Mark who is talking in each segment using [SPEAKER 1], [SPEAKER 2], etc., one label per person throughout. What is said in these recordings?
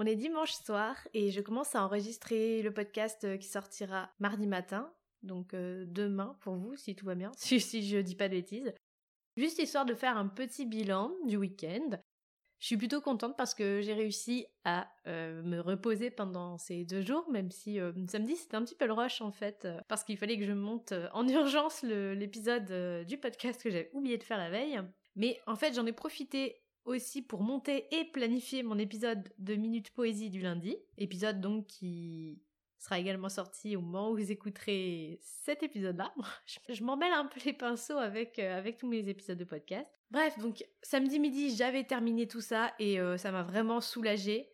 [SPEAKER 1] On est dimanche soir et je commence à enregistrer le podcast euh, qui sortira mardi matin, donc euh, demain pour vous si tout va bien, si, si je dis pas de bêtises. Juste histoire de faire un petit bilan du week-end. Je suis plutôt contente parce que j'ai réussi à euh, me reposer pendant ces deux jours, même si samedi c'était un petit peu le rush en fait, parce qu'il fallait que je monte en urgence l'épisode du podcast que j'avais oublié de faire la veille. Mais en fait j'en ai profité aussi pour monter et planifier mon épisode de Minute Poésie du lundi. Épisode donc qui sera également sorti au moment où vous écouterez cet épisode-là. Je, m'en mêle un peu les pinceaux avec, euh, avec tous mes épisodes de podcast. Bref, donc samedi midi, j'avais terminé tout ça et euh, ça m'a vraiment soulagée.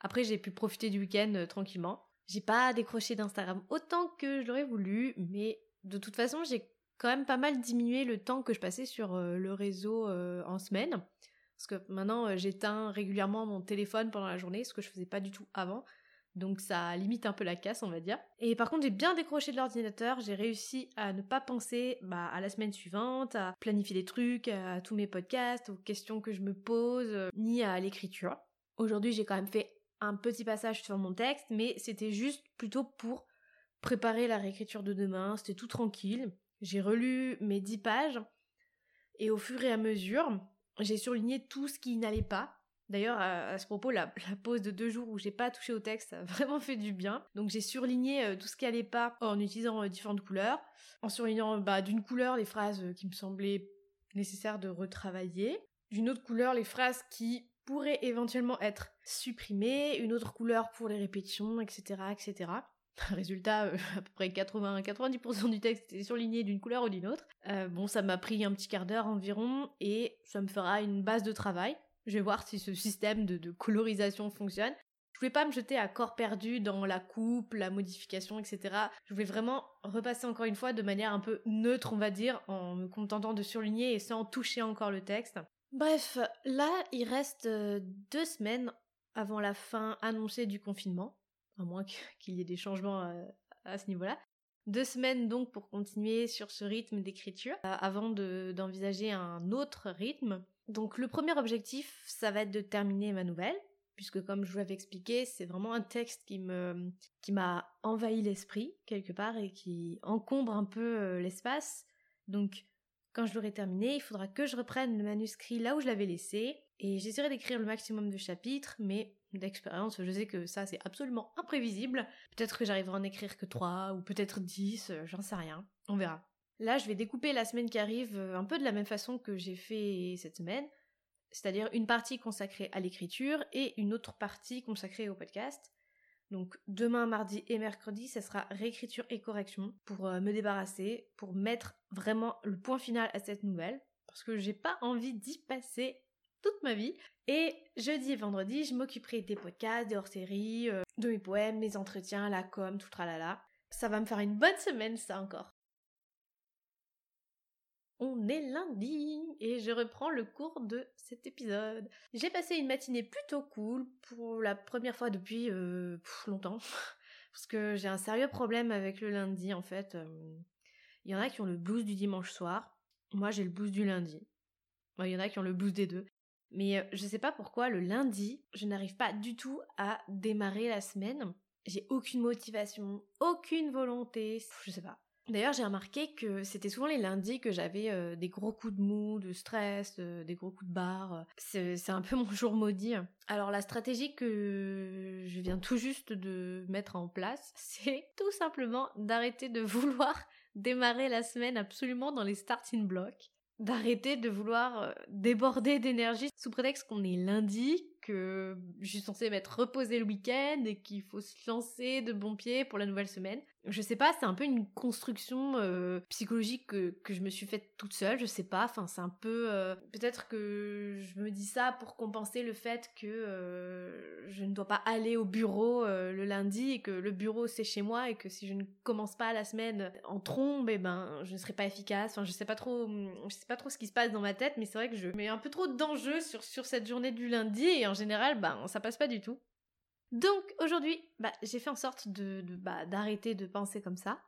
[SPEAKER 1] Après, j'ai pu profiter du week-end euh, tranquillement. J'ai pas décroché d'Instagram autant que je l'aurais voulu, mais de toute façon, j'ai quand même pas mal diminué le temps que je passais sur le réseau en semaine. Parce que maintenant, euh, j'éteins régulièrement mon téléphone pendant la journée, ce que je faisais pas du tout avant. Donc ça limite un peu la casse, on va dire. Et par contre, j'ai bien décroché de l'ordinateur, j'ai réussi à ne pas penser bah, à la semaine suivante, à planifier des trucs, à tous mes podcasts, aux questions que je me pose, euh, ni à l'écriture. Aujourd'hui, j'ai quand même fait un petit passage sur mon texte, mais c'était juste plutôt pour préparer la réécriture de demain, c'était tout tranquille. J'ai relu mes 10 pages, et au fur et à mesure, j'ai surligné tout ce qui n'allait pas. D'ailleurs, à, ce propos, la, pause de deux jours où j'ai pas touché au texte a vraiment fait du bien. Donc j'ai surligné euh, tout ce qui allait pas en utilisant euh, différentes couleurs, en surlignant bah, d'une couleur les phrases euh, qui me semblaient nécessaires de retravailler, d'une autre couleur les phrases qui pourraient éventuellement être supprimées, une autre couleur pour les répétitions, etc., etc. Résultat, euh, à peu près 80-90% du texte est surligné d'une couleur ou d'une autre. Euh, bon, ça m'a pris un petit quart d'heure environ et ça me fera une base de travail. Je vais voir si ce système de, colorisation fonctionne. Je voulais pas me jeter à corps perdu dans la coupe, la modification, etc. Je voulais vraiment repasser encore une fois de manière un peu neutre, on va dire, en me contentant de surligner et sans toucher encore le texte. Bref, là, il reste euh, deux semaines avant la fin annoncée du confinement à moins qu'il y ait des changements euh, à, ce niveau-là. Deux semaines donc pour continuer sur ce rythme d'écriture, euh, avant d'envisager un autre rythme. Donc le premier objectif, ça va être de terminer ma nouvelle, puisque comme je vous l'avais expliqué, c'est vraiment un texte qui me qui m'a envahi l'esprit quelque part et qui encombre un peu euh, l'espace. Donc quand je l'aurai terminé, il faudra que je reprenne le manuscrit là où je l'avais laissé et j'essaierai d'écrire le maximum de chapitres, mais d'expérience, je sais que ça c'est absolument imprévisible. Peut-être que j'arriverai à en écrire que 3 ou peut-être 10, euh, j'en sais rien. On verra. Là, je vais découper la semaine qui arrive euh, un peu de la même façon que j'ai fait cette semaine, c'est-à-dire une partie consacrée à l'écriture et une autre partie consacrée au podcast. Donc demain, mardi et mercredi, ça sera réécriture et correction pour euh, me débarrasser, pour mettre vraiment le point final à cette nouvelle, parce que j'ai pas envie d'y passer toute ma vie. Et jeudi et vendredi, je m'occuperai des podcasts, des hors-séries, euh, de mes poèmes, mes entretiens, la com, tout tralala. Ça va me faire une bonne semaine, ça encore. On est lundi et je reprends le cours de cet épisode. J'ai passé une matinée plutôt cool pour la première fois depuis euh, longtemps. Parce que j'ai un sérieux problème avec le lundi en fait. Euh, il y en a qui ont le blues du dimanche soir. Moi j'ai le blues du lundi. Il y en a qui ont le blues des deux. Mais euh, je sais pas pourquoi le lundi, je n'arrive pas du tout à démarrer la semaine. J'ai aucune motivation, aucune volonté, je sais pas. D'ailleurs, j'ai remarqué que c'était souvent les lundis que j'avais euh, des gros coups de mou, de stress, euh, des gros coups de barre. C'est un peu mon jour maudit. Alors la stratégie que je viens tout juste de mettre en place, c'est tout simplement d'arrêter de vouloir démarrer la semaine absolument dans les starting blocks d'arrêter de vouloir euh, déborder d'énergie sous prétexte qu'on est lundi, que je suis censée m'être reposée le week-end et qu'il faut se lancer de bon pied pour la nouvelle semaine. Je sais pas, c'est un peu une construction euh, psychologique que, je me suis faite toute seule, je sais pas, enfin c'est un peu... Euh, peut-être que je me dis ça pour compenser le fait que euh, je ne dois pas aller au bureau le lundi et que le bureau c'est chez moi et que si je ne commence pas la semaine en trombe, et eh ben je ne serai pas efficace, enfin je sais pas trop, je sais pas trop ce qui se passe dans ma tête, mais c'est vrai que je mets un peu trop d'enjeux sur, sur cette journée du lundi et en général, ben ça passe pas du tout. Donc aujourd'hui, bah, j'ai fait en sorte bah, d'arrêter de penser comme ça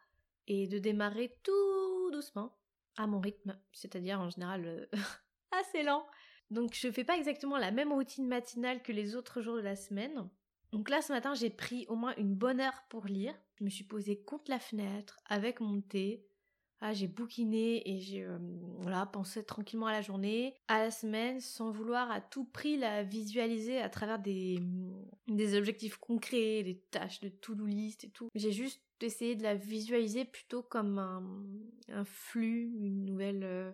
[SPEAKER 1] et de démarrer tout doucement à mon rythme, c'est-à-dire en général euh, assez lent. Donc je fais pas exactement la même routine matinale que les autres jours de la semaine. Donc là ce matin j'ai pris au moins une bonne heure pour lire. Je me suis posée contre la fenêtre avec mon thé, ah, j'ai bouquiné et j'ai euh, voilà, pensé tranquillement à la journée, à la semaine, sans vouloir à tout prix la visualiser à travers des, mm, des objectifs concrets, des tâches de to-do list et tout. J'ai juste essayé de la visualiser plutôt comme un, un flux, une nouvelle euh,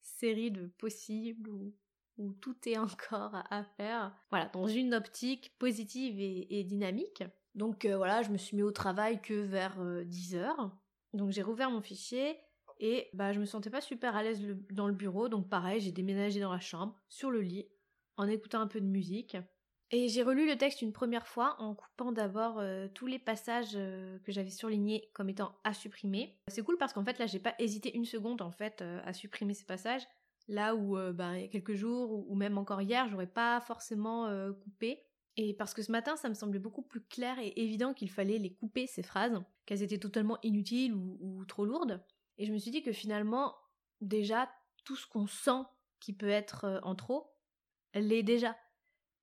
[SPEAKER 1] série de possibles où, tout est encore à, faire. Voilà, dans une optique positive et, dynamique. Donc euh, voilà, je me suis mis au travail que vers 10 heures. Donc j'ai rouvert mon fichier et bah je me sentais pas super à l'aise dans le bureau, donc pareil, j'ai déménagé dans la chambre, sur le lit, en écoutant un peu de musique. Et j'ai relu le texte une première fois en coupant d'abord euh, tous les passages euh, que j'avais surlignés comme étant à supprimer. C'est cool parce qu'en fait là j'ai pas hésité une seconde en fait euh, à supprimer ces passages. Là où bah, il y a quelques jours ou, même encore hier j'aurais pas forcément coupé. Et parce que ce matin, ça me semblait beaucoup plus clair et évident qu'il fallait les couper, ces phrases, qu'elles étaient totalement inutiles ou, trop lourdes. Et je me suis dit que finalement, déjà, tout ce qu'on sent qui peut être euh, en trop, l'est déjà.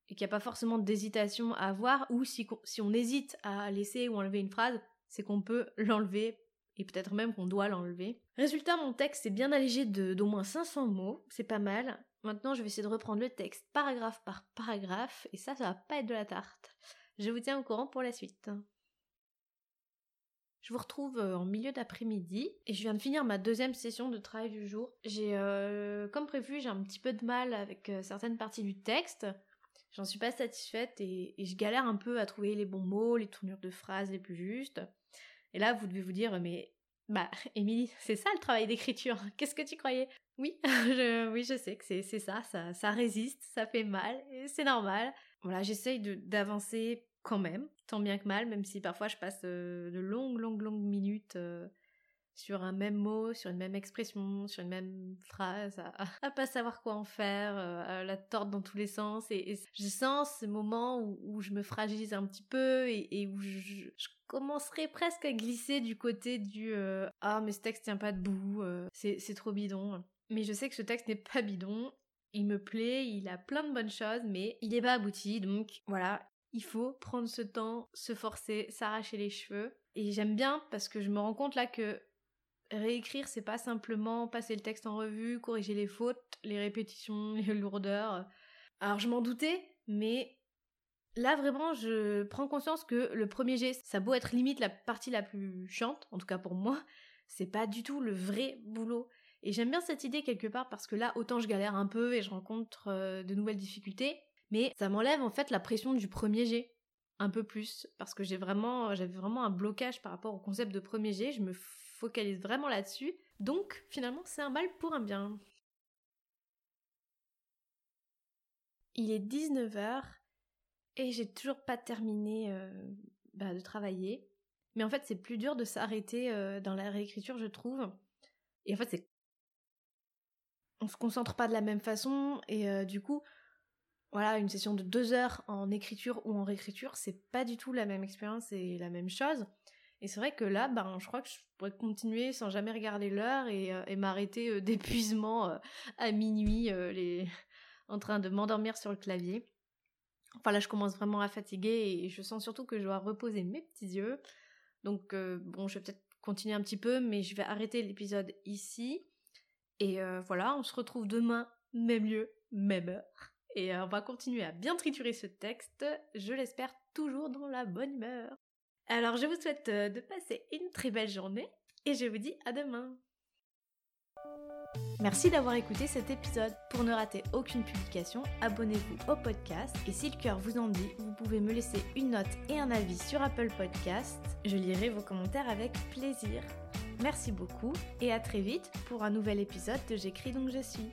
[SPEAKER 1] Et qu'il n'y a pas forcément d'hésitation à avoir, ou si, si on hésite à laisser ou enlever une phrase, c'est qu'on peut l'enlever, et peut-être même qu'on doit l'enlever. Résultat, mon texte est bien allégé d'au moins 500 mots, c'est pas mal, Maintenant, je vais essayer de reprendre le texte paragraphe par paragraphe, et ça, ça va pas être de la tarte. Je vous tiens au courant pour la suite. Je vous retrouve euh, en milieu d'après-midi et je viens de finir ma deuxième session de travail du jour. J'ai, euh, comme prévu, j'ai un petit peu de mal avec euh, certaines parties du texte. J'en suis pas satisfaite et, et, je galère un peu à trouver les bons mots, les tournures de phrases les plus justes. Et là, vous devez vous dire, mais bah, Émilie, c'est ça le travail d'écriture. Qu'est-ce que tu croyais? Oui, je, oui, je sais que c'est ça, ça, résiste, ça fait mal, c'est normal. Voilà, j'essaye d'avancer quand même, tant bien que mal, même si parfois je passe euh, de longues, longues, longues minutes euh, sur un même mot, sur une même expression, sur une même phrase, à, pas savoir quoi en faire, euh, à la tordre dans tous les sens. Et, je sens ce moment où, je me fragilise un petit peu et, où je, commencerai presque à glisser du côté du ah mais ce texte tient pas debout, c'est trop bidon. Mais je sais que ce texte n'est pas bidon. Il me plaît, il a plein de bonnes choses, mais il n'est pas abouti. Donc voilà, il faut prendre ce temps, se forcer, s'arracher les cheveux. Et j'aime bien parce que je me rends compte là que réécrire, c'est pas simplement passer le texte en revue, corriger les fautes, les répétitions, les lourdeurs. Alors je m'en doutais, mais là vraiment je prends conscience que le premier geste, ça beau être limite la partie la plus chiante, en tout cas pour moi, c'est pas du tout le vrai boulot. Et j'aime bien cette idée quelque part parce que là, autant je galère un peu et je rencontre euh, de nouvelles difficultés, mais ça m'enlève en fait la pression du premier jet un peu plus parce que j'ai vraiment j'avais vraiment un blocage par rapport au concept de premier jet, je me focalise vraiment là-dessus. Donc finalement, c'est un mal pour un bien. Il est 19h et j'ai toujours pas terminé euh, bah, de travailler. Mais en fait, c'est plus dur de s'arrêter euh, dans la réécriture, je trouve. Et en fait, c'est. On se concentre pas de la même façon et euh, du coup, voilà, une session de deux heures en écriture ou en réécriture, c'est pas du tout la même expérience et la même chose. Et c'est vrai que là, ben, je crois que je pourrais continuer sans jamais regarder l'heure et, euh, m'arrêter euh, d'épuisement à minuit, en train de m'endormir sur le clavier. Enfin là, je commence vraiment à fatiguer et je sens surtout que je dois reposer mes petits yeux. Donc bon, je vais peut-être continuer un petit peu, mais je vais arrêter l'épisode ici. Et euh, voilà, on se retrouve demain, même lieu, même heure. Et euh, on va continuer à bien triturer ce texte, je l'espère toujours dans la bonne humeur. Alors je vous souhaite euh, de passer une très belle journée et je vous dis à demain. Merci d'avoir écouté cet épisode. Pour ne rater aucune publication, abonnez-vous au podcast et si le cœur vous en dit, vous pouvez me laisser une note et un avis sur Apple Podcast. Je lirai vos commentaires avec plaisir. Merci beaucoup et à très vite pour un nouvel épisode de J'écris donc je suis.